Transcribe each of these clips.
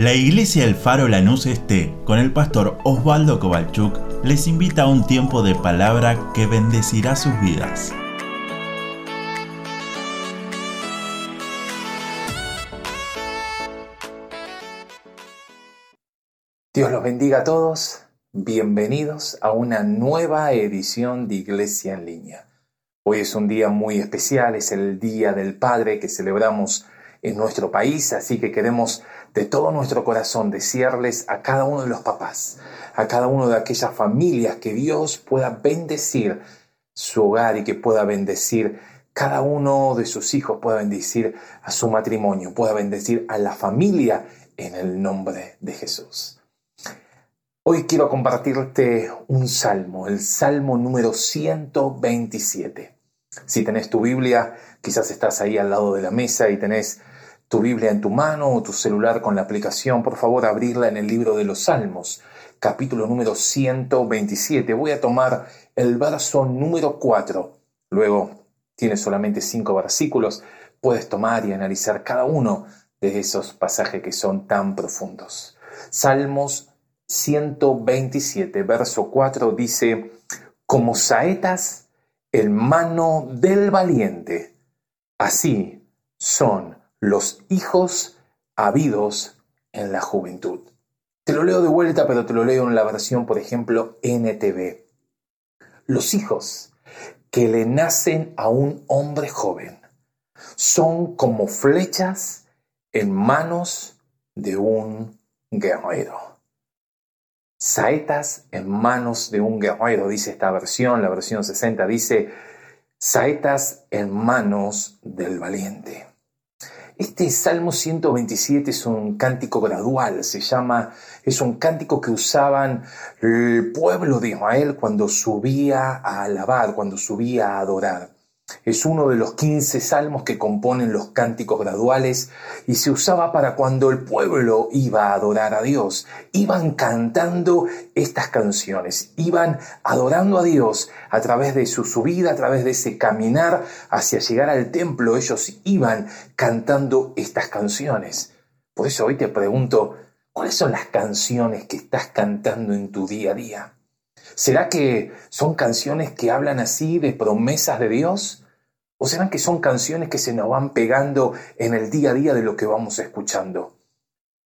La iglesia El Faro Lanús Este, con el pastor Osvaldo Kovalchuk, les invita a un tiempo de palabra que bendecirá sus vidas. Dios los bendiga a todos. Bienvenidos a una nueva edición de Iglesia en línea. Hoy es un día muy especial, es el Día del Padre que celebramos en nuestro país, así que queremos de todo nuestro corazón desearles a cada uno de los papás, a cada uno de aquellas familias que Dios pueda bendecir su hogar y que pueda bendecir cada uno de sus hijos, pueda bendecir a su matrimonio, pueda bendecir a la familia en el nombre de Jesús. Hoy quiero compartirte un salmo, el salmo número 127. Si tenés tu Biblia, quizás estás ahí al lado de la mesa y tenés tu Biblia en tu mano o tu celular con la aplicación, por favor abrirla en el libro de los Salmos, capítulo número 127. Voy a tomar el verso número 4. Luego tiene solamente cinco versículos. Puedes tomar y analizar cada uno de esos pasajes que son tan profundos. Salmos 127, verso 4 dice, como saetas en mano del valiente, así son los hijos habidos en la juventud. Te lo leo de vuelta, pero te lo leo en la versión, por ejemplo, NTV. Los hijos que le nacen a un hombre joven son como flechas en manos de un guerrero. Saetas en manos de un guerrero, dice esta versión, la versión 60 dice, saetas en manos del valiente. Este Salmo 127 es un cántico gradual, se llama, es un cántico que usaban el pueblo de Israel cuando subía a alabar, cuando subía a adorar. Es uno de los 15 salmos que componen los cánticos graduales y se usaba para cuando el pueblo iba a adorar a Dios. Iban cantando estas canciones, iban adorando a Dios a través de su subida, a través de ese caminar hacia llegar al templo. Ellos iban cantando estas canciones. Por eso hoy te pregunto, ¿cuáles son las canciones que estás cantando en tu día a día? ¿Será que son canciones que hablan así de promesas de Dios? ¿O serán que son canciones que se nos van pegando en el día a día de lo que vamos escuchando?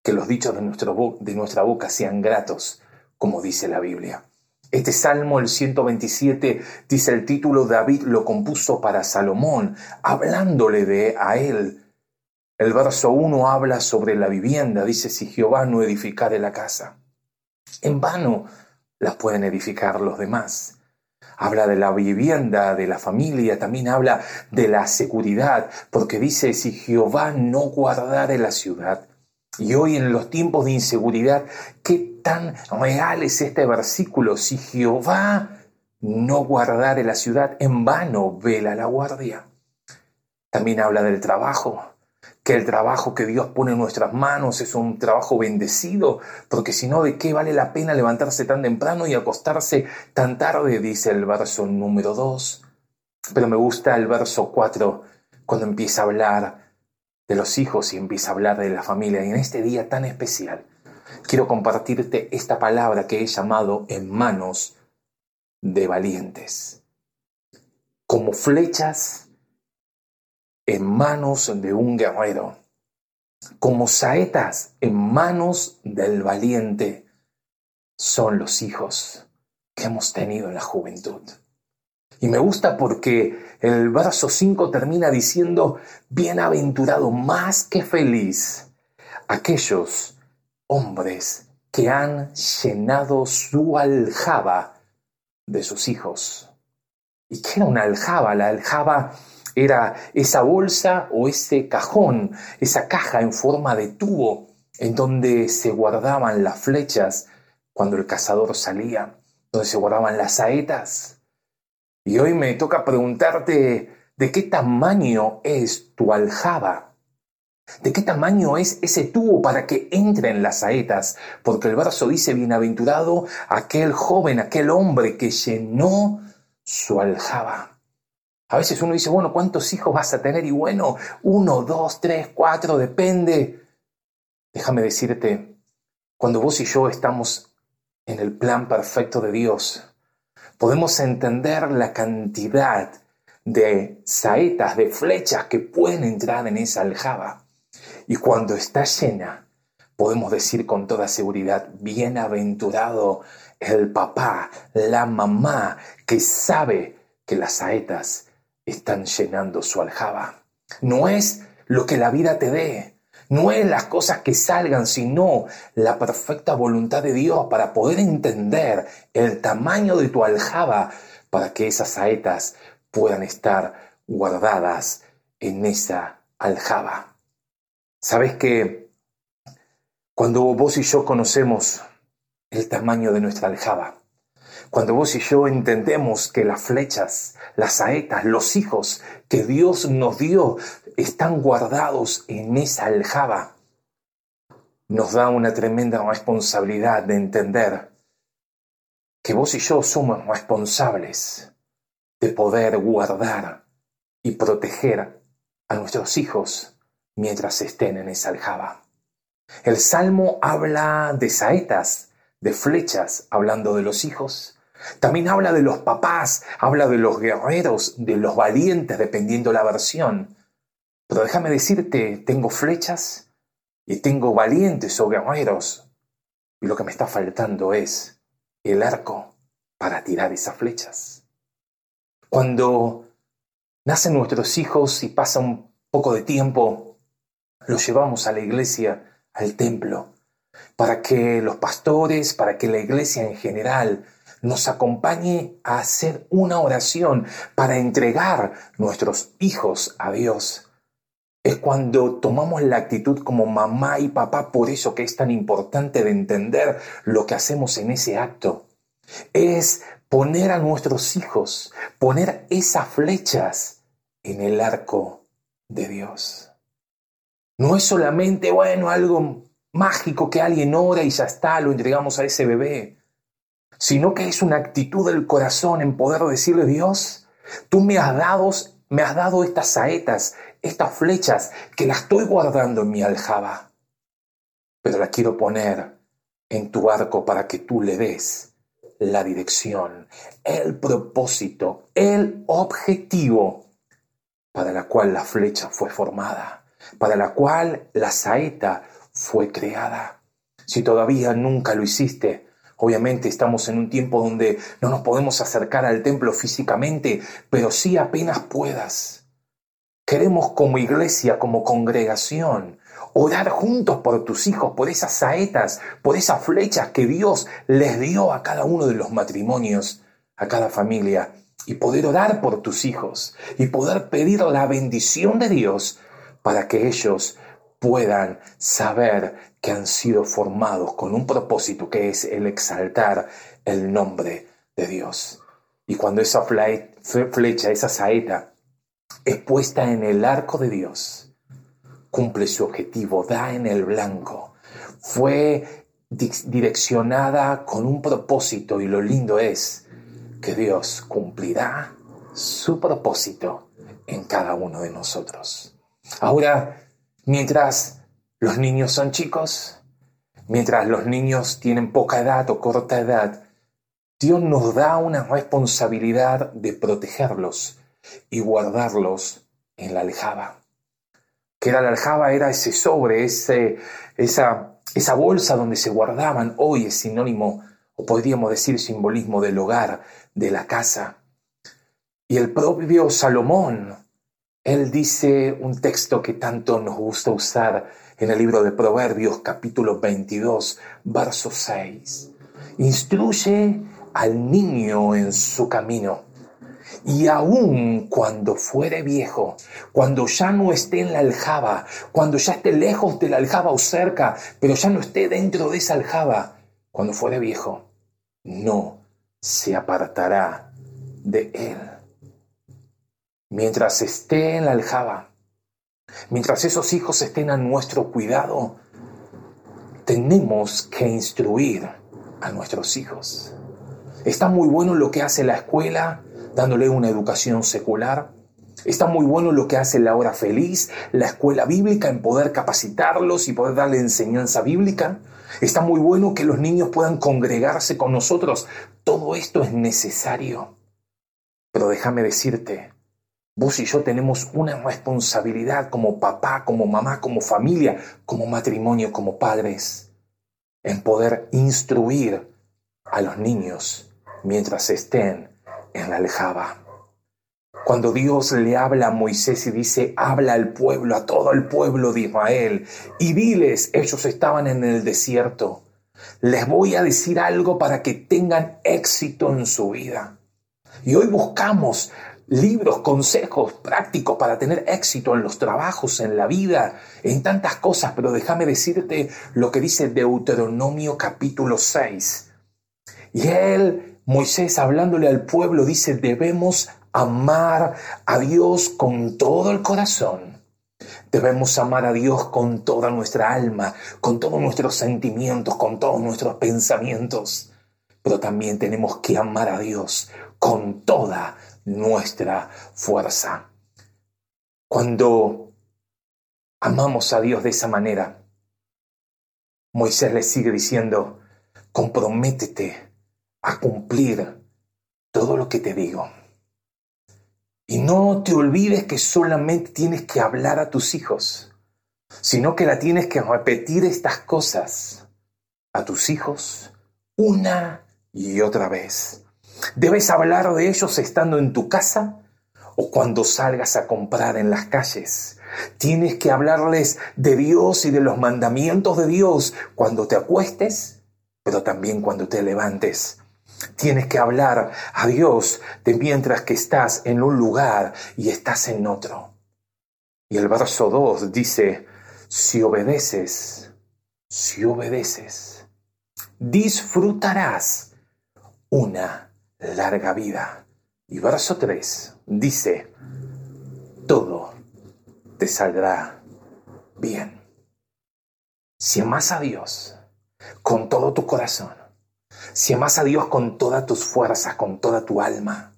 Que los dichos de, de nuestra boca sean gratos, como dice la Biblia. Este Salmo, el 127, dice el título, David lo compuso para Salomón, hablándole de a él. El verso 1 habla sobre la vivienda, dice, si Jehová no edificare la casa. En vano las pueden edificar los demás. Habla de la vivienda, de la familia, también habla de la seguridad, porque dice, si Jehová no guardare la ciudad, y hoy en los tiempos de inseguridad, qué tan real es este versículo, si Jehová no guardare la ciudad, en vano vela la guardia. También habla del trabajo, que el trabajo que Dios pone en nuestras manos es un trabajo bendecido, porque si no, ¿de qué vale la pena levantarse tan temprano y acostarse tan tarde? Dice el verso número 2. Pero me gusta el verso 4, cuando empieza a hablar de los hijos y empieza a hablar de la familia. Y en este día tan especial, quiero compartirte esta palabra que he llamado en manos de valientes. Como flechas en manos de un guerrero, como saetas en manos del valiente, son los hijos que hemos tenido en la juventud. Y me gusta porque el verso 5 termina diciendo, bienaventurado más que feliz aquellos hombres que han llenado su aljaba de sus hijos. ¿Y qué era una aljaba? La aljaba era esa bolsa o ese cajón, esa caja en forma de tubo en donde se guardaban las flechas cuando el cazador salía, donde se guardaban las saetas. Y hoy me toca preguntarte de qué tamaño es tu aljaba. ¿De qué tamaño es ese tubo para que entren las saetas? Porque el verso dice, bienaventurado aquel joven, aquel hombre que llenó su aljaba. A veces uno dice, bueno, ¿cuántos hijos vas a tener? Y bueno, uno, dos, tres, cuatro, depende. déjame decirte, cuando vos y yo estamos en el plan perfecto de Dios, podemos entender la cantidad de saetas, de flechas que pueden entrar en esa aljaba. Y cuando está llena, podemos decir con toda seguridad, bienaventurado el papá, la mamá, que sabe que las saetas están llenando su aljaba. No es lo que la vida te dé, no es las cosas que salgan, sino la perfecta voluntad de Dios para poder entender el tamaño de tu aljaba para que esas saetas puedan estar guardadas en esa aljaba. Sabes que cuando vos y yo conocemos el tamaño de nuestra aljaba, cuando vos y yo entendemos que las flechas, las saetas, los hijos que Dios nos dio están guardados en esa aljaba, nos da una tremenda responsabilidad de entender que vos y yo somos responsables de poder guardar y proteger a nuestros hijos mientras estén en esa aljaba. El Salmo habla de saetas, de flechas, hablando de los hijos. También habla de los papás, habla de los guerreros, de los valientes, dependiendo la versión. Pero déjame decirte, tengo flechas y tengo valientes o guerreros. Y lo que me está faltando es el arco para tirar esas flechas. Cuando nacen nuestros hijos y pasa un poco de tiempo, los llevamos a la iglesia, al templo, para que los pastores, para que la iglesia en general nos acompañe a hacer una oración para entregar nuestros hijos a Dios es cuando tomamos la actitud como mamá y papá, por eso que es tan importante de entender lo que hacemos en ese acto. Es poner a nuestros hijos, poner esas flechas en el arco de Dios. No es solamente, bueno, algo mágico que alguien ora y ya está, lo entregamos a ese bebé, sino que es una actitud del corazón en poder decirle, Dios, tú me has dado, me has dado estas saetas, estas flechas que las estoy guardando en mi aljaba, pero las quiero poner en tu arco para que tú le des la dirección, el propósito, el objetivo para la cual la flecha fue formada, para la cual la saeta fue creada. Si todavía nunca lo hiciste, obviamente estamos en un tiempo donde no nos podemos acercar al templo físicamente, pero sí apenas puedas. Queremos como iglesia, como congregación, orar juntos por tus hijos, por esas saetas, por esas flechas que Dios les dio a cada uno de los matrimonios, a cada familia, y poder orar por tus hijos y poder pedir la bendición de Dios para que ellos puedan saber que han sido formados con un propósito que es el exaltar el nombre de Dios. Y cuando esa flecha, esa saeta, es puesta en el arco de Dios, cumple su objetivo, da en el blanco, fue direccionada con un propósito y lo lindo es que Dios cumplirá su propósito en cada uno de nosotros. Ahora, mientras los niños son chicos, mientras los niños tienen poca edad o corta edad, Dios nos da una responsabilidad de protegerlos y guardarlos en la aljaba. Que era la aljaba, era ese sobre, ese, esa, esa bolsa donde se guardaban, hoy es sinónimo, o podríamos decir simbolismo del hogar, de la casa. Y el propio Salomón, él dice un texto que tanto nos gusta usar en el libro de Proverbios capítulo 22, verso 6. Instruye al niño en su camino y aun cuando fuere viejo, cuando ya no esté en la aljaba, cuando ya esté lejos de la aljaba o cerca, pero ya no esté dentro de esa aljaba, cuando fuere viejo, no se apartará de él. Mientras esté en la aljaba, mientras esos hijos estén a nuestro cuidado, tenemos que instruir a nuestros hijos. Está muy bueno lo que hace la escuela, dándole una educación secular. Está muy bueno lo que hace la hora feliz, la escuela bíblica, en poder capacitarlos y poder darle enseñanza bíblica. Está muy bueno que los niños puedan congregarse con nosotros. Todo esto es necesario. Pero déjame decirte, vos y yo tenemos una responsabilidad como papá, como mamá, como familia, como matrimonio, como padres, en poder instruir a los niños mientras estén en la aljaba. Cuando Dios le habla a Moisés y dice, habla al pueblo, a todo el pueblo de Israel, y diles, ellos estaban en el desierto, les voy a decir algo para que tengan éxito en su vida. Y hoy buscamos libros, consejos prácticos para tener éxito en los trabajos, en la vida, en tantas cosas, pero déjame decirte lo que dice Deuteronomio capítulo 6. Y él, Moisés, hablándole al pueblo, dice, debemos amar a Dios con todo el corazón. Debemos amar a Dios con toda nuestra alma, con todos nuestros sentimientos, con todos nuestros pensamientos. Pero también tenemos que amar a Dios con toda nuestra fuerza. Cuando amamos a Dios de esa manera, Moisés le sigue diciendo, comprométete a cumplir todo lo que te digo. Y no te olvides que solamente tienes que hablar a tus hijos, sino que la tienes que repetir estas cosas a tus hijos una y otra vez. Debes hablar de ellos estando en tu casa o cuando salgas a comprar en las calles. Tienes que hablarles de Dios y de los mandamientos de Dios cuando te acuestes, pero también cuando te levantes. Tienes que hablar a Dios de mientras que estás en un lugar y estás en otro. Y el verso 2 dice, si obedeces, si obedeces, disfrutarás una larga vida. Y verso 3 dice, todo te saldrá bien. Si amas a Dios con todo tu corazón, si amas a Dios con todas tus fuerzas, con toda tu alma,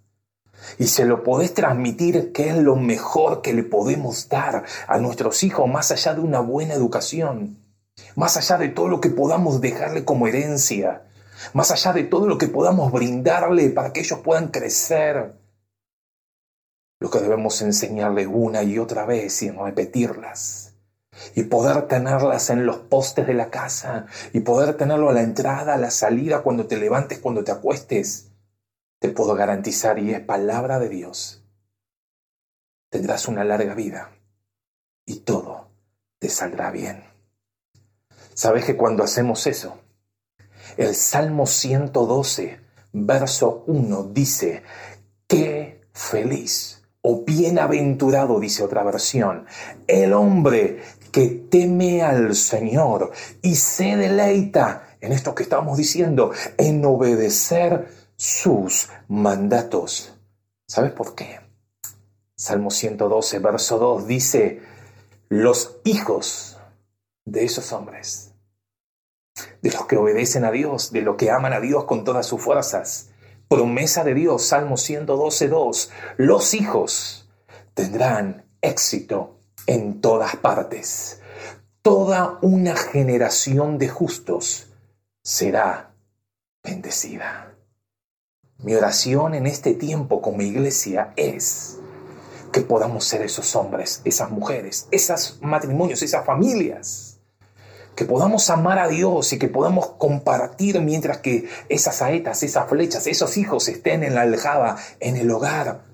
y se lo podés transmitir, que es lo mejor que le podemos dar a nuestros hijos, más allá de una buena educación, más allá de todo lo que podamos dejarle como herencia, más allá de todo lo que podamos brindarle para que ellos puedan crecer. Lo que debemos enseñarle una y otra vez y repetirlas. Y poder tenerlas en los postes de la casa. Y poder tenerlo a la entrada, a la salida, cuando te levantes, cuando te acuestes. Te puedo garantizar, y es palabra de Dios. Tendrás una larga vida. Y todo te saldrá bien. Sabes que cuando hacemos eso, el Salmo 112, verso 1 dice, qué feliz o bienaventurado, dice otra versión, el hombre que teme al Señor y se deleita en esto que estamos diciendo, en obedecer sus mandatos. ¿Sabes por qué? Salmo 112, verso 2 dice, los hijos de esos hombres de los que obedecen a Dios, de los que aman a Dios con todas sus fuerzas. Promesa de Dios, Salmo 112.2. Los hijos tendrán éxito en todas partes. Toda una generación de justos será bendecida. Mi oración en este tiempo como iglesia es que podamos ser esos hombres, esas mujeres, esos matrimonios, esas familias que podamos amar a Dios y que podamos compartir mientras que esas saetas, esas flechas, esos hijos estén en la aljaba, en el hogar.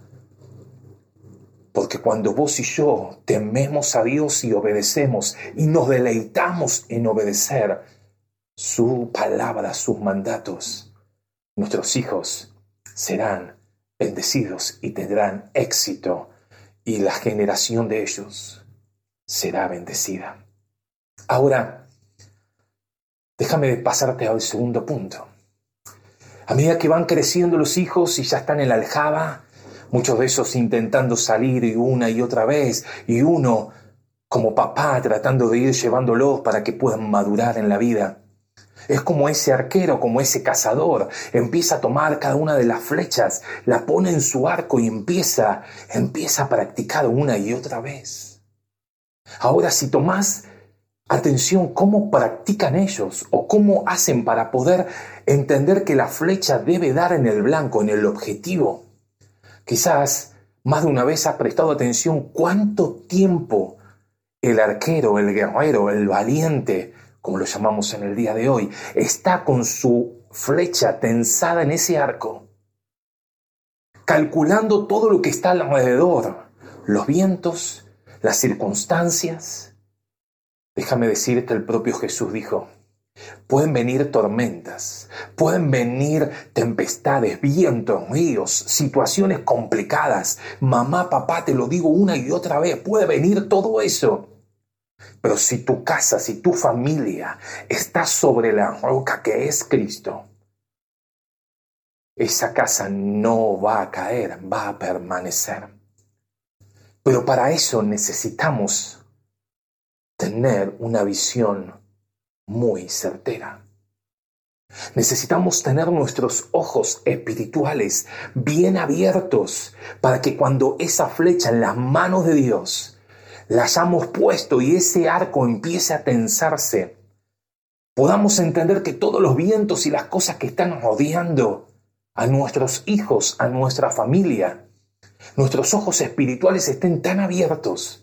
Porque cuando vos y yo tememos a Dios y obedecemos y nos deleitamos en obedecer su palabra, sus mandatos, nuestros hijos serán bendecidos y tendrán éxito y la generación de ellos será bendecida. Ahora, Déjame pasarte al segundo punto. A medida que van creciendo los hijos y ya están en la aljaba, muchos de esos intentando salir y una y otra vez, y uno como papá tratando de ir llevándolos para que puedan madurar en la vida. Es como ese arquero, como ese cazador. Empieza a tomar cada una de las flechas, la pone en su arco y empieza, empieza a practicar una y otra vez. Ahora, si tomás atención cómo practican ellos o cómo hacen para poder entender que la flecha debe dar en el blanco, en el objetivo, quizás más de una vez has prestado atención cuánto tiempo el arquero, el guerrero, el valiente, como lo llamamos en el día de hoy, está con su flecha tensada en ese arco, calculando todo lo que está alrededor, los vientos, las circunstancias. Déjame decirte, el propio Jesús dijo, Pueden venir tormentas, pueden venir tempestades, vientos, ríos, situaciones complicadas. Mamá, papá, te lo digo una y otra vez, puede venir todo eso. Pero si tu casa, si tu familia está sobre la roca que es Cristo, esa casa no va a caer, va a permanecer. Pero para eso necesitamos tener una visión muy certera. Necesitamos tener nuestros ojos espirituales bien abiertos para que cuando esa flecha en las manos de Dios la hayamos puesto y ese arco empiece a tensarse, podamos entender que todos los vientos y las cosas que están rodeando a nuestros hijos, a nuestra familia, nuestros ojos espirituales estén tan abiertos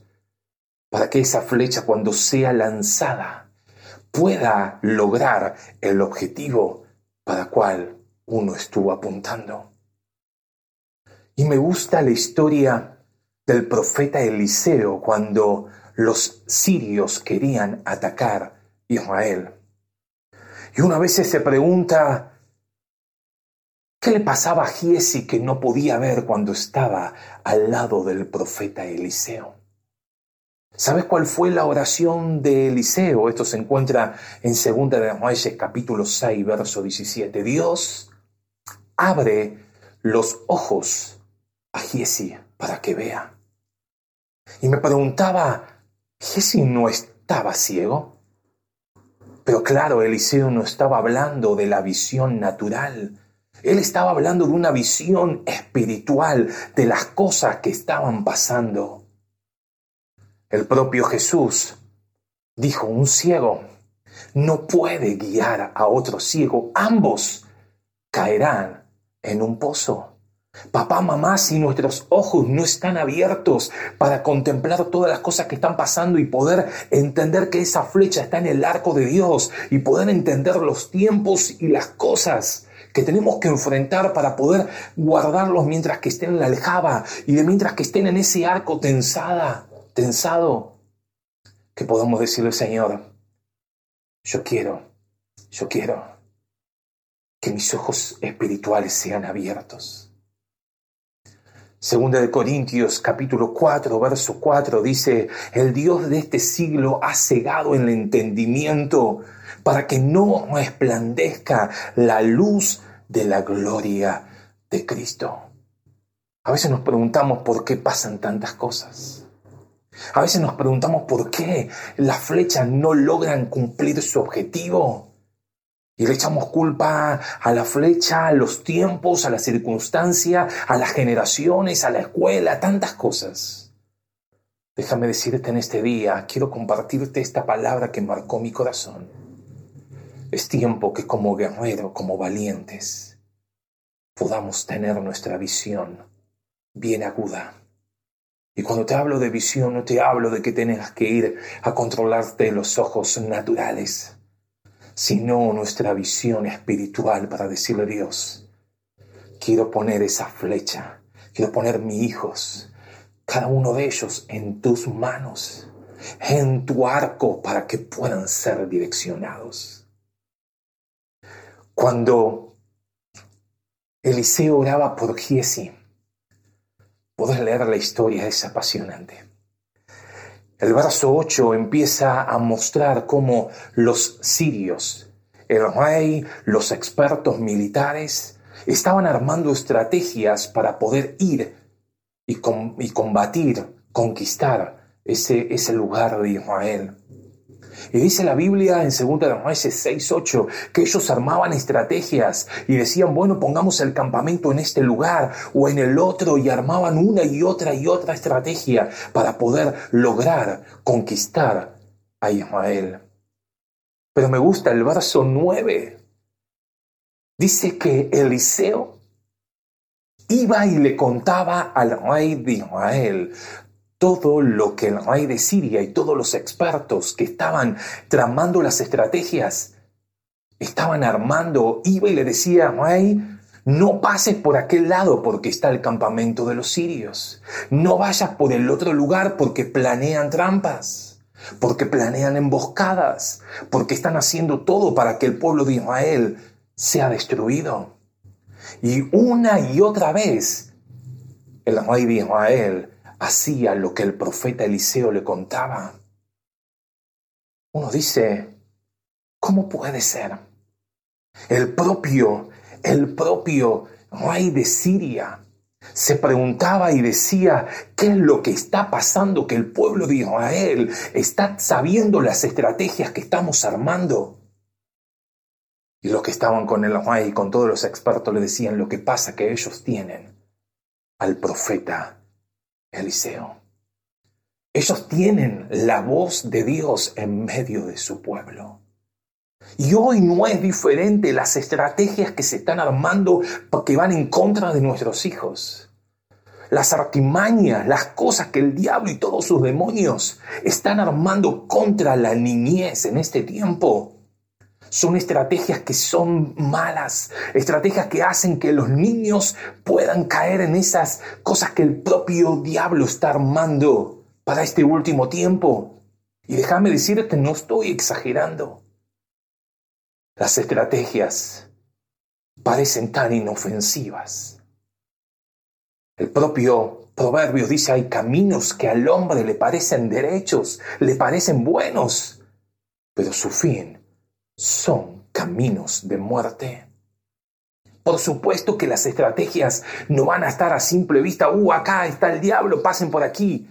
para que esa flecha cuando sea lanzada pueda lograr el objetivo para cual uno estuvo apuntando. Y me gusta la historia del profeta Eliseo cuando los sirios querían atacar Israel. Y una vez se pregunta, ¿qué le pasaba a Giesi que no podía ver cuando estaba al lado del profeta Eliseo? ¿Sabes cuál fue la oración de Eliseo? Esto se encuentra en 2 de Reyes capítulo 6, verso 17. Dios abre los ojos a Giesi para que vea. Y me preguntaba, ¿Jesse no estaba ciego? Pero claro, Eliseo no estaba hablando de la visión natural. Él estaba hablando de una visión espiritual de las cosas que estaban pasando. El propio Jesús dijo, un ciego no puede guiar a otro ciego. Ambos caerán en un pozo. Papá, mamá, si nuestros ojos no están abiertos para contemplar todas las cosas que están pasando y poder entender que esa flecha está en el arco de Dios y poder entender los tiempos y las cosas que tenemos que enfrentar para poder guardarlos mientras que estén en la aljaba y de mientras que estén en ese arco tensada, tensado, que podamos decirle, Señor, yo quiero, yo quiero que mis ojos espirituales sean abiertos Segunda de Corintios capítulo 4, verso 4 dice, el Dios de este siglo ha cegado el entendimiento para que no resplandezca la luz de la gloria de Cristo. A veces nos preguntamos por qué pasan tantas cosas. A veces nos preguntamos por qué las flechas no logran cumplir su objetivo. Y le echamos culpa a la flecha, a los tiempos, a la circunstancia, a las generaciones, a la escuela, a tantas cosas. Déjame decirte en este día, quiero compartirte esta palabra que marcó mi corazón. Es tiempo que como guerrero, como valientes, podamos tener nuestra visión bien aguda. Y cuando te hablo de visión, no te hablo de que tengas que ir a controlarte los ojos naturales sino nuestra visión espiritual para decirle a Dios, quiero poner esa flecha, quiero poner mis hijos, cada uno de ellos en tus manos, en tu arco, para que puedan ser direccionados. Cuando Eliseo oraba por Giesi, podés leer la historia, es apasionante. El verso 8 empieza a mostrar cómo los sirios, el rey, los expertos militares, estaban armando estrategias para poder ir y, combatir, conquistar ese, ese lugar de Israel. Y dice la Biblia en 2 de Reyes 6, 8 que ellos armaban estrategias y decían, bueno, pongamos el campamento en este lugar o en el otro y armaban una y otra y otra estrategia para poder lograr conquistar a Israel. Pero me gusta el verso 9. Dice que Eliseo iba y le contaba al rey de Israel todo lo que el rey de Siria y todos los expertos que estaban tramando las estrategias, estaban armando, iba y le decía, rey, no pases por aquel lado porque está el campamento de los sirios. No vayas por el otro lugar porque planean trampas, porque planean emboscadas, porque están haciendo todo para que el pueblo de Israel sea destruido. Y una y otra vez el rey de Israel hacía lo que el profeta Eliseo le contaba. Uno dice, ¿cómo puede ser? El propio, el propio rey de Siria se preguntaba y decía, ¿qué es lo que está pasando? Que el pueblo de Israel está sabiendo las estrategias que estamos armando. Y los que estaban con el rey y con todos los expertos le decían lo que pasa que ellos tienen al profeta Eliseo. Ellos tienen la voz de Dios en medio de su pueblo. Y hoy no es diferente las estrategias que se están armando que van en contra de nuestros hijos. Las artimañas, las cosas que el diablo y todos sus demonios están armando contra la niñez en este tiempo. Son estrategias que son malas, estrategias que hacen que los niños puedan caer en esas cosas que el propio diablo está armando para este último tiempo. Y déjame decirte, no estoy exagerando. Las estrategias parecen tan inofensivas. El propio proverbio dice, hay caminos que al hombre le parecen derechos, le parecen buenos, pero su fin son caminos de muerte. Por supuesto que las estrategias no van a estar a simple vista, uh, acá está el diablo, pasen por aquí,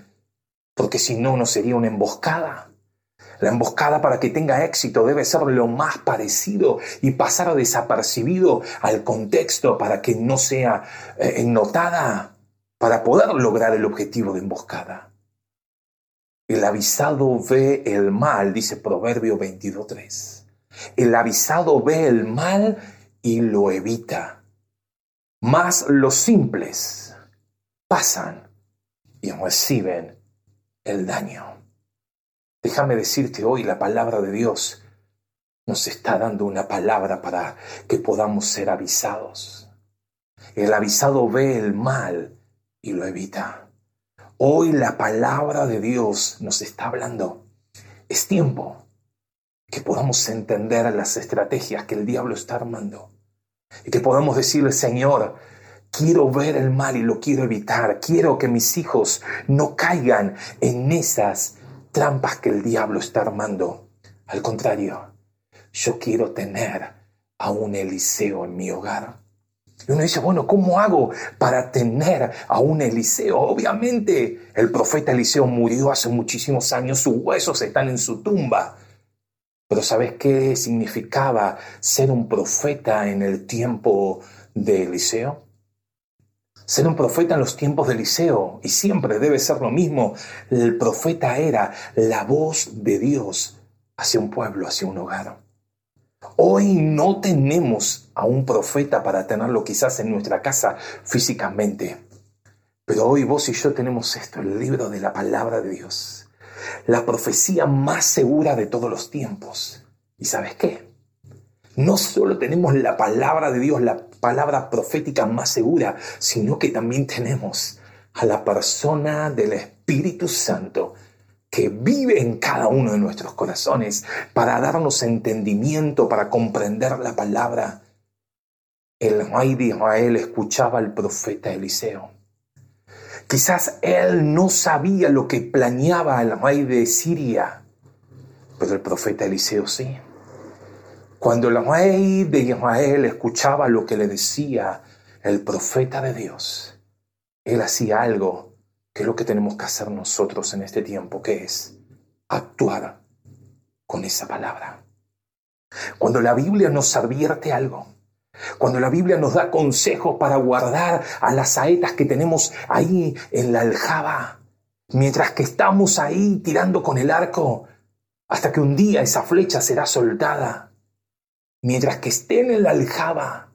porque si no, no sería una emboscada. La emboscada para que tenga éxito debe ser lo más parecido y pasar desapercibido al contexto para que no sea eh, notada, para poder lograr el objetivo de emboscada. El avisado ve el mal, dice Proverbio 22.3. El avisado ve el mal y lo evita. Mas los simples pasan y reciben el daño. Déjame decirte hoy, la palabra de Dios nos está dando una palabra para que podamos ser avisados. El avisado ve el mal y lo evita. Hoy la palabra de Dios nos está hablando. Es tiempo que podamos entender las estrategias que el diablo está armando y que podamos decirle, Señor, quiero ver el mal y lo quiero evitar, quiero que mis hijos no caigan en esas trampas que el diablo está armando. Al contrario, yo quiero tener a un Eliseo en mi hogar. Y uno dice, bueno, ¿cómo hago para tener a un Eliseo? Obviamente, el profeta Eliseo murió hace muchísimos años, sus huesos están en su tumba. Pero ¿sabes qué significaba ser un profeta en el tiempo de Eliseo? Ser un profeta en los tiempos de Eliseo, y siempre debe ser lo mismo, el profeta era la voz de Dios hacia un pueblo, hacia un hogar. Hoy no tenemos a un profeta para tenerlo quizás en nuestra casa físicamente, pero hoy vos y yo tenemos esto, el libro de la palabra de Dios la profecía más segura de todos los tiempos. ¿Y sabes qué? No solo tenemos la palabra de Dios, la palabra profética más segura, sino que también tenemos a la persona del Espíritu Santo que vive en cada uno de nuestros corazones para darnos entendimiento, para comprender la palabra. El rey de Israel escuchaba al profeta Eliseo Quizás él no sabía lo que planeaba el rey de Siria, pero el profeta Eliseo sí. Cuando el rey de Israel escuchaba lo que le decía el profeta de Dios, él hacía algo que es lo que tenemos que hacer nosotros en este tiempo, que es actuar con esa palabra. Cuando la Biblia nos advierte algo, cuando la Biblia nos da consejos para guardar a las saetas que tenemos ahí en la aljaba, mientras que estamos ahí tirando con el arco, hasta que un día esa flecha será soltada, mientras que estén en la aljaba,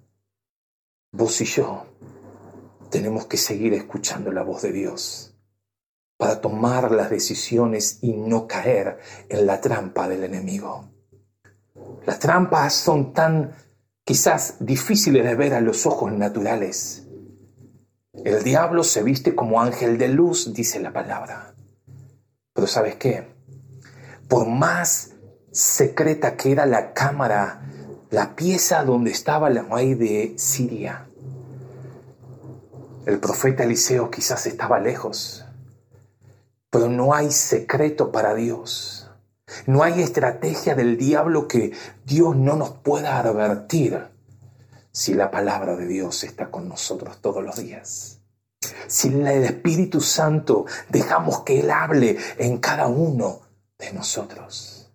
vos y yo tenemos que seguir escuchando la voz de Dios para tomar las decisiones y no caer en la trampa del enemigo. Las trampas son tan quizás difíciles de ver a los ojos naturales. El diablo se viste como ángel de luz, dice la palabra. Pero ¿sabes qué? Por más secreta que era la cámara, la pieza donde estaba la rey de Siria, el profeta Eliseo quizás estaba lejos, pero no hay secreto para Dios. No hay estrategia del diablo que Dios no nos pueda advertir si la palabra de Dios está con nosotros todos los días. Si el Espíritu Santo dejamos que Él hable en cada uno de nosotros.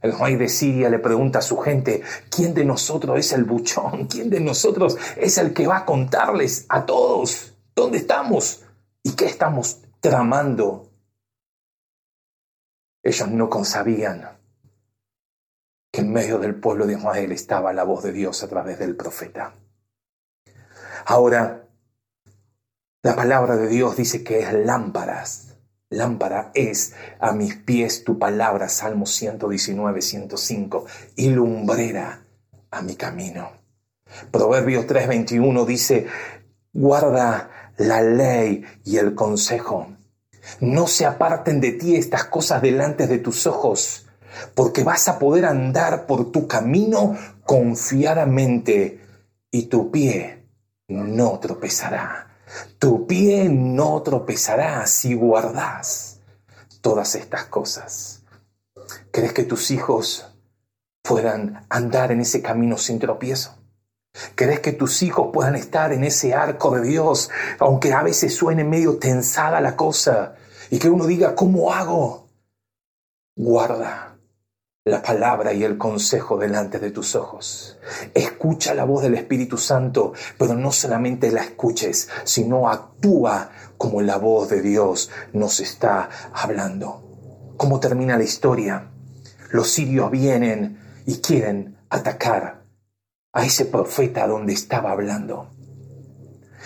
El rey de Siria le pregunta a su gente, ¿quién de nosotros es el buchón? ¿Quién de nosotros es el que va a contarles a todos dónde estamos y qué estamos tramando ellos no consabían que en medio del pueblo de Israel estaba la voz de Dios a través del profeta. Ahora, la palabra de Dios dice que es lámparas. Lámpara es a mis pies tu palabra, Salmo 119, 105, y lumbrera a mi camino. Proverbios 3:21 dice, guarda la ley y el consejo no se aparten de ti estas cosas delante de tus ojos, porque vas a poder andar por tu camino confiadamente y tu pie no tropezará. Tu pie no tropezará si guardas todas estas cosas. ¿Crees que tus hijos puedan andar en ese camino sin tropiezo? ¿Crees que tus hijos puedan estar en ese arco de Dios, aunque a veces suene medio tensada la cosa y que uno diga, ¿cómo hago? Guarda la palabra y el consejo delante de tus ojos. Escucha la voz del Espíritu Santo, pero no solamente la escuches, sino actúa como la voz de Dios nos está hablando. ¿Cómo termina la historia? Los sirios vienen y quieren atacar a ese profeta donde estaba hablando.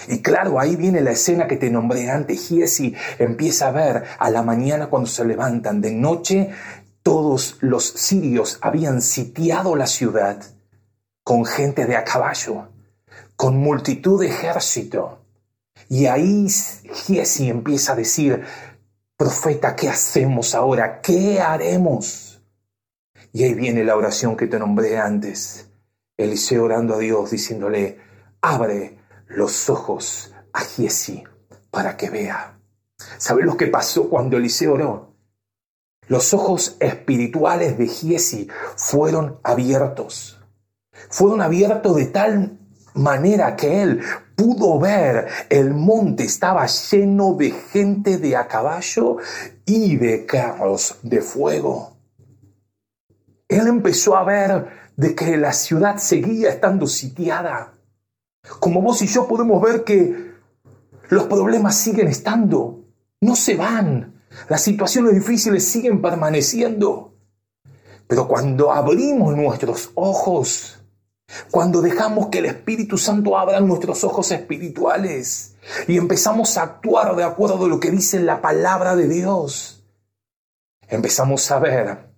Y claro, ahí viene la escena que te nombré antes. Giesi empieza a ver a la mañana cuando se levantan de noche, todos los sirios habían sitiado la ciudad con gente de a caballo, con multitud de ejército. Y ahí Giesi empieza a decir, profeta, ¿qué hacemos ahora? ¿Qué haremos? Y ahí viene la oración que te nombré antes. Eliseo orando a Dios, diciéndole, abre los ojos a Giesi para que vea. ¿Sabes lo que pasó cuando Eliseo oró? Los ojos espirituales de Giesi fueron abiertos. Fueron abiertos de tal manera que él pudo ver el monte estaba lleno de gente de a caballo y de carros de fuego. Él empezó a ver de que la ciudad seguía estando sitiada. Como vos y yo podemos ver que los problemas siguen estando, no se van, las situaciones difíciles siguen permaneciendo. Pero cuando abrimos nuestros ojos, cuando dejamos que el Espíritu Santo abra nuestros ojos espirituales y empezamos a actuar de acuerdo a lo que dice la palabra de Dios, empezamos a ver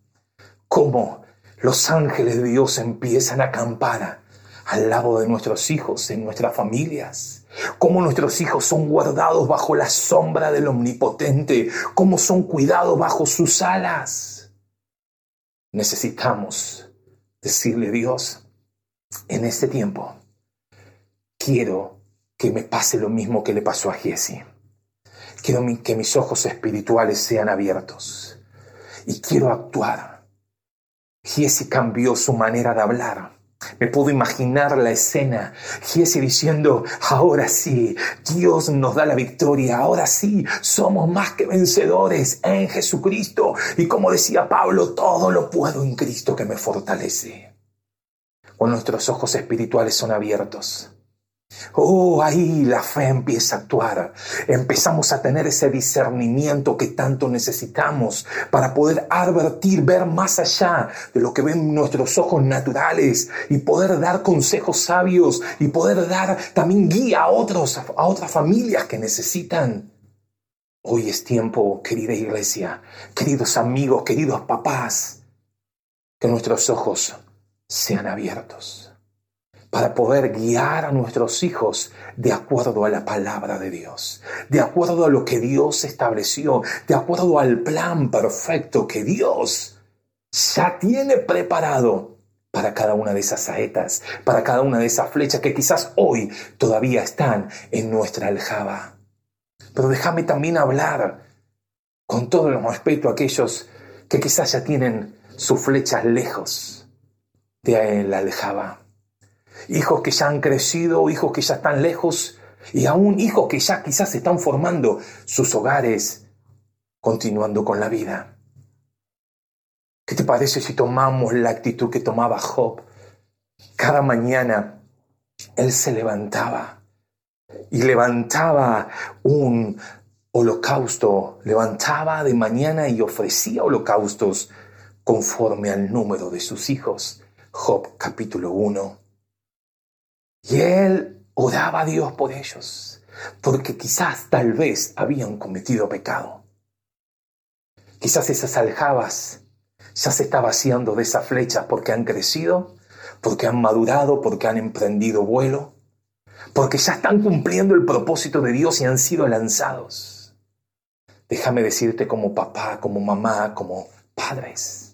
cómo los ángeles de Dios empiezan a acampar al lado de nuestros hijos, en nuestras familias. Cómo nuestros hijos son guardados bajo la sombra del Omnipotente, cómo son cuidados bajo sus alas. Necesitamos decirle Dios, en este tiempo, quiero que me pase lo mismo que le pasó a Jesse. Quiero que mis ojos espirituales sean abiertos y quiero actuar Giesi cambió su manera de hablar. Me puedo imaginar la escena, Giesi diciendo, ahora sí, Dios nos da la victoria, ahora sí, somos más que vencedores en Jesucristo. Y como decía Pablo, todo lo puedo en Cristo que me fortalece. Cuando nuestros ojos espirituales son abiertos, Oh, ahí la fe empieza a actuar. Empezamos a tener ese discernimiento que tanto necesitamos para poder advertir, ver más allá de lo que ven nuestros ojos naturales y poder dar consejos sabios y poder dar también guía a otros, a otras familias que necesitan. Hoy es tiempo, querida iglesia, queridos amigos, queridos papás, que nuestros ojos sean abiertos para poder guiar a nuestros hijos de acuerdo a la palabra de Dios, de acuerdo a lo que Dios estableció, de acuerdo al plan perfecto que Dios ya tiene preparado para cada una de esas saetas, para cada una de esas flechas que quizás hoy todavía están en nuestra aljaba. Pero déjame también hablar con todo el respeto a aquellos que quizás ya tienen sus flechas lejos de la aljaba hijos que ya han crecido, hijos que ya están lejos y aún hijos que ya quizás están formando sus hogares, continuando con la vida. ¿Qué te parece si tomamos la actitud que tomaba Job? Cada mañana él se levantaba y levantaba un holocausto, levantaba de mañana y ofrecía holocaustos conforme al número de sus hijos. Job capítulo 1. Y él oraba a Dios por ellos, porque quizás tal vez habían cometido pecado. Quizás esas aljabas ya se está vaciando de esas flechas porque han crecido, porque han madurado, porque han emprendido vuelo, porque ya están cumpliendo el propósito de Dios y han sido lanzados. Déjame decirte como papá, como mamá, como padres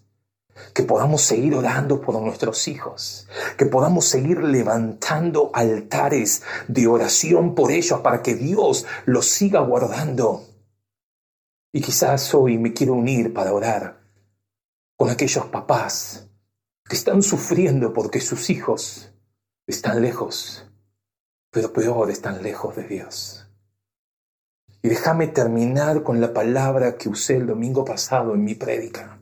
que podamos seguir orando por nuestros hijos, que podamos seguir levantando altares de oración por ellos para que Dios los siga guardando. Y quizás hoy me quiero unir para orar con aquellos papás que están sufriendo porque sus hijos están lejos, pero peor están lejos de Dios. Y déjame terminar con la palabra que usé el domingo pasado en mi prédica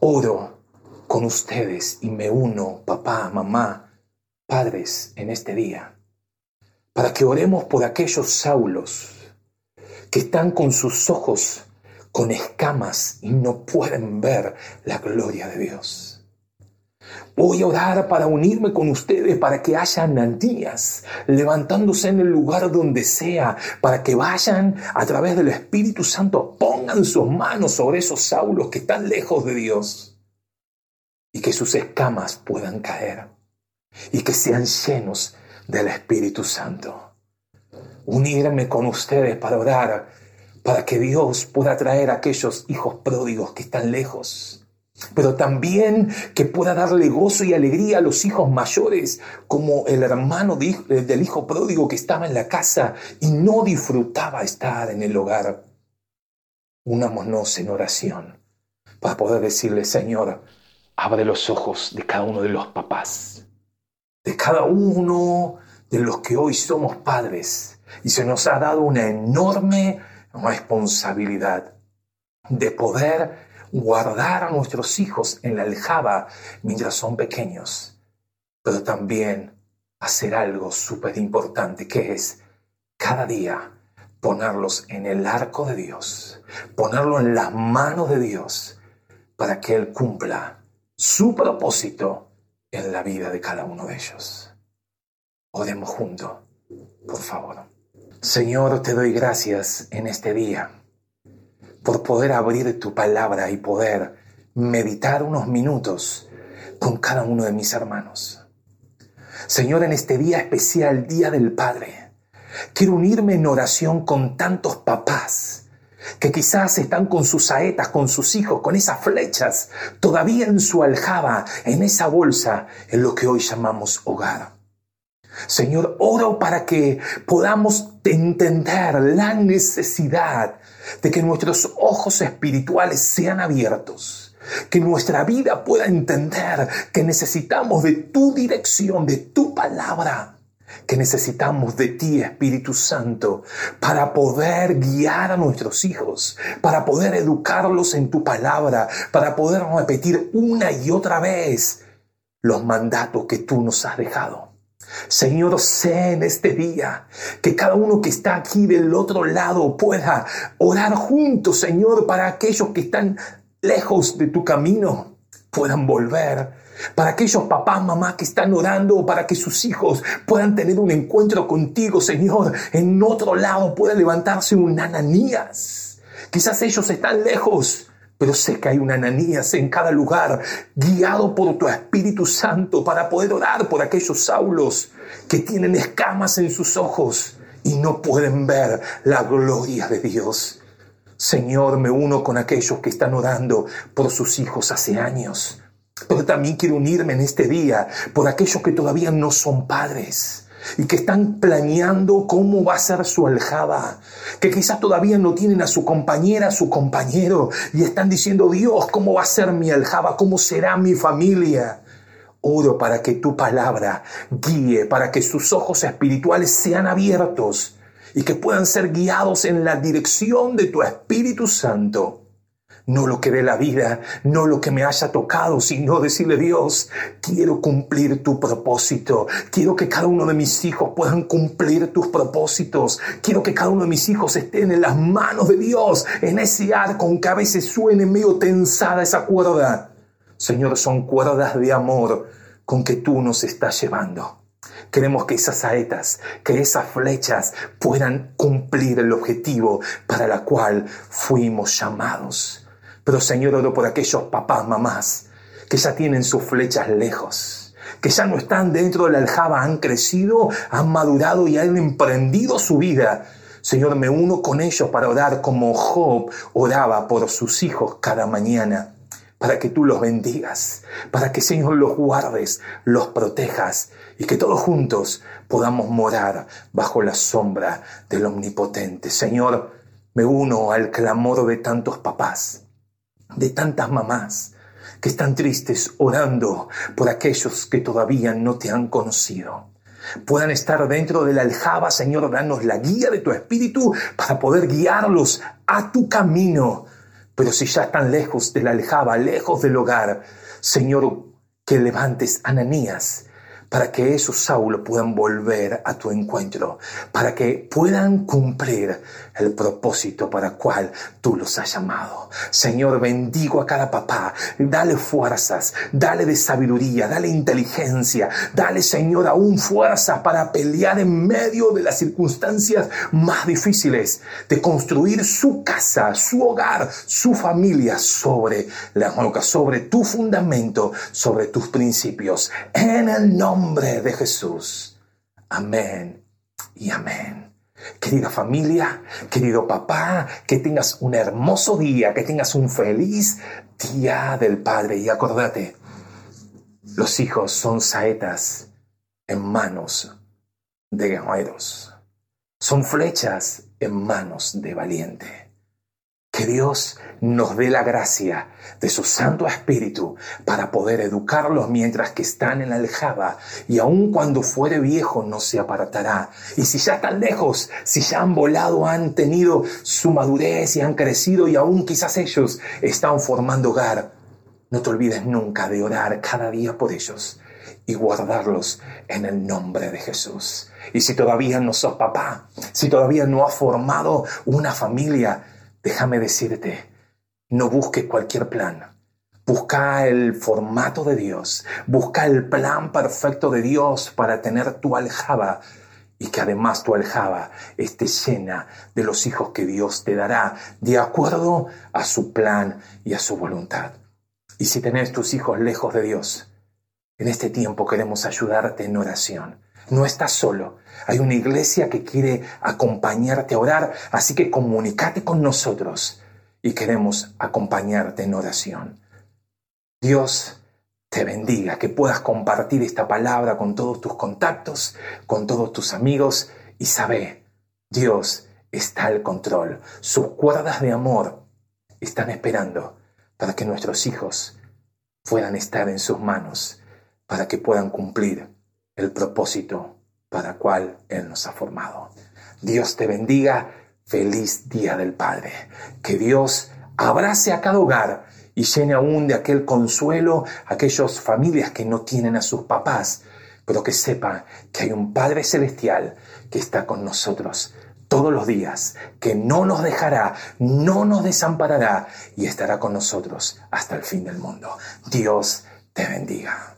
oro con ustedes y me uno, papá, mamá, padres, en este día, para que oremos por aquellos Saulos que están con sus ojos con escamas y no pueden ver la gloria de Dios. Voy a orar para unirme con ustedes, para que haya Ananías levantándose en el lugar donde sea, para que vayan a través del Espíritu Santo, pongan sus manos sobre esos saulos que están lejos de Dios y que sus escamas puedan caer y que sean llenos del Espíritu Santo. Unirme con ustedes para orar, para que Dios pueda traer a aquellos hijos pródigos que están lejos pero también que pueda darle gozo y alegría a los hijos mayores, como el hermano del hijo pródigo que estaba en la casa y no disfrutaba estar en el hogar. Unámonos en oración para poder decirle, Señor, abre los ojos de cada uno de los papás, de cada uno de los que hoy somos padres, y se nos ha dado una enorme responsabilidad de poder guardar a nuestros hijos en la aljaba mientras son pequeños, pero también hacer algo súper importante que es cada día ponerlos en el arco de Dios, ponerlo en las manos de Dios para que Él cumpla su propósito en la vida de cada uno de ellos. Oremos juntos, por favor. Señor, te doy gracias en este día por poder abrir tu palabra y poder meditar unos minutos con cada uno de mis hermanos. Señor, en este día especial, Día del Padre, quiero unirme en oración con tantos papás que quizás están con sus saetas, con sus hijos, con esas flechas, todavía en su aljaba, en esa bolsa, en lo que hoy llamamos hogar. Señor, oro para que podamos entender la necesidad de que nuestros ojos espirituales sean abiertos, que nuestra vida pueda entender que necesitamos de tu dirección, de tu palabra que necesitamos de ti, Espíritu Santo, para poder guiar a nuestros hijos, para poder educarlos en tu palabra, para poder repetir una y otra vez los mandatos que tú nos has dejado. Señor, sé en este día que cada uno que está aquí del otro lado pueda orar juntos, Señor, para aquellos que están lejos de tu camino puedan volver para aquellos papás, mamás que están orando para que sus hijos puedan tener un encuentro contigo, Señor. En otro lado pueda levantarse un Ananías. Quizás ellos están lejos, pero sé que hay un Ananías en cada lugar, guiado por tu Espíritu Santo para poder orar por aquellos Saulos que tienen escamas en sus ojos y no pueden ver la gloria de Dios. Señor, me uno con aquellos que están orando por sus hijos hace años pero también quiero unirme en este día por aquellos que todavía no son padres y que están planeando cómo va a ser su aljaba, que quizás todavía no tienen a su compañera, su compañero, y están diciendo, Dios, ¿cómo va a ser mi aljaba? ¿Cómo será mi familia? Oro para que tu palabra guíe, para que sus ojos espirituales sean abiertos y que puedan ser guiados en la dirección de tu Espíritu Santo no lo que dé la vida, no lo que me haya tocado, sino decirle Dios, quiero cumplir tu propósito, quiero que cada uno de mis hijos puedan cumplir tus propósitos, quiero que cada uno de mis hijos estén en las manos de Dios, en ese arco, aunque a veces suene medio tensada esa cuerda. Señor, son cuerdas de amor con que tú nos estás llevando. Queremos que esas saetas, que esas flechas puedan cumplir el objetivo para la cual fuimos llamados. Pero Señor, oro por aquellos papás, mamás, que ya tienen sus flechas lejos, que ya no están dentro de la aljaba, han crecido, han madurado y han emprendido su vida. Señor, me uno con ellos para orar como Job oraba por sus hijos cada mañana, para que tú los bendigas, para que Señor los guardes, los protejas y que todos juntos podamos morar bajo la sombra del Omnipotente. Señor, me uno al clamor de tantos papás de tantas mamás que están tristes orando por aquellos que todavía no te han conocido. Puedan estar dentro de la aljaba, Señor, danos la guía de tu espíritu para poder guiarlos a tu camino. Pero si ya están lejos de la aljaba, lejos del hogar, Señor, que levantes Ananías para que esos Saulos puedan volver a tu encuentro, para que puedan cumplir el propósito para el cual tú los has llamado. Señor, bendigo a cada papá, dale fuerzas, dale de sabiduría, dale inteligencia, dale, Señor, aún fuerzas para pelear en medio de las circunstancias más difíciles, de construir su casa, su hogar, su familia sobre la roca, sobre tu fundamento, sobre tus principios. En el nombre de Jesús. Amén y amén. Querida familia, querido papá, que tengas un hermoso día, que tengas un feliz día del Padre. Y acordate, los hijos son saetas en manos de guerreros. Son flechas en manos de valiente. Que Dios nos dé la gracia de su Santo Espíritu para poder educarlos mientras que están en la aljaba y aun cuando fuere viejo no se apartará. Y si ya están lejos, si ya han volado, han tenido su madurez y han crecido y aún quizás ellos están formando hogar, no te olvides nunca de orar cada día por ellos y guardarlos en el nombre de Jesús. Y si todavía no sos papá, si todavía no has formado una familia, déjame decirte, no busques cualquier plan. Busca el formato de Dios, busca el plan perfecto de Dios para tener tu aljaba y que además tu aljaba esté llena de los hijos que Dios te dará de acuerdo a su plan y a su voluntad. Y si tenés tus hijos lejos de Dios, en este tiempo queremos ayudarte en oración. No estás solo. Hay una iglesia que quiere acompañarte a orar, así que comunícate con nosotros y queremos acompañarte en oración. Dios te bendiga, que puedas compartir esta palabra con todos tus contactos, con todos tus amigos y sabe, Dios está al control. Sus cuerdas de amor están esperando para que nuestros hijos puedan estar en sus manos, para que puedan cumplir el propósito para cual Él nos ha formado. Dios te bendiga. Feliz Día del Padre. Que Dios abrace a cada hogar y llene aún de aquel consuelo a aquellas familias que no tienen a sus papás, pero que sepan que hay un Padre Celestial que está con nosotros todos los días, que no nos dejará, no nos desamparará y estará con nosotros hasta el fin del mundo. Dios te bendiga.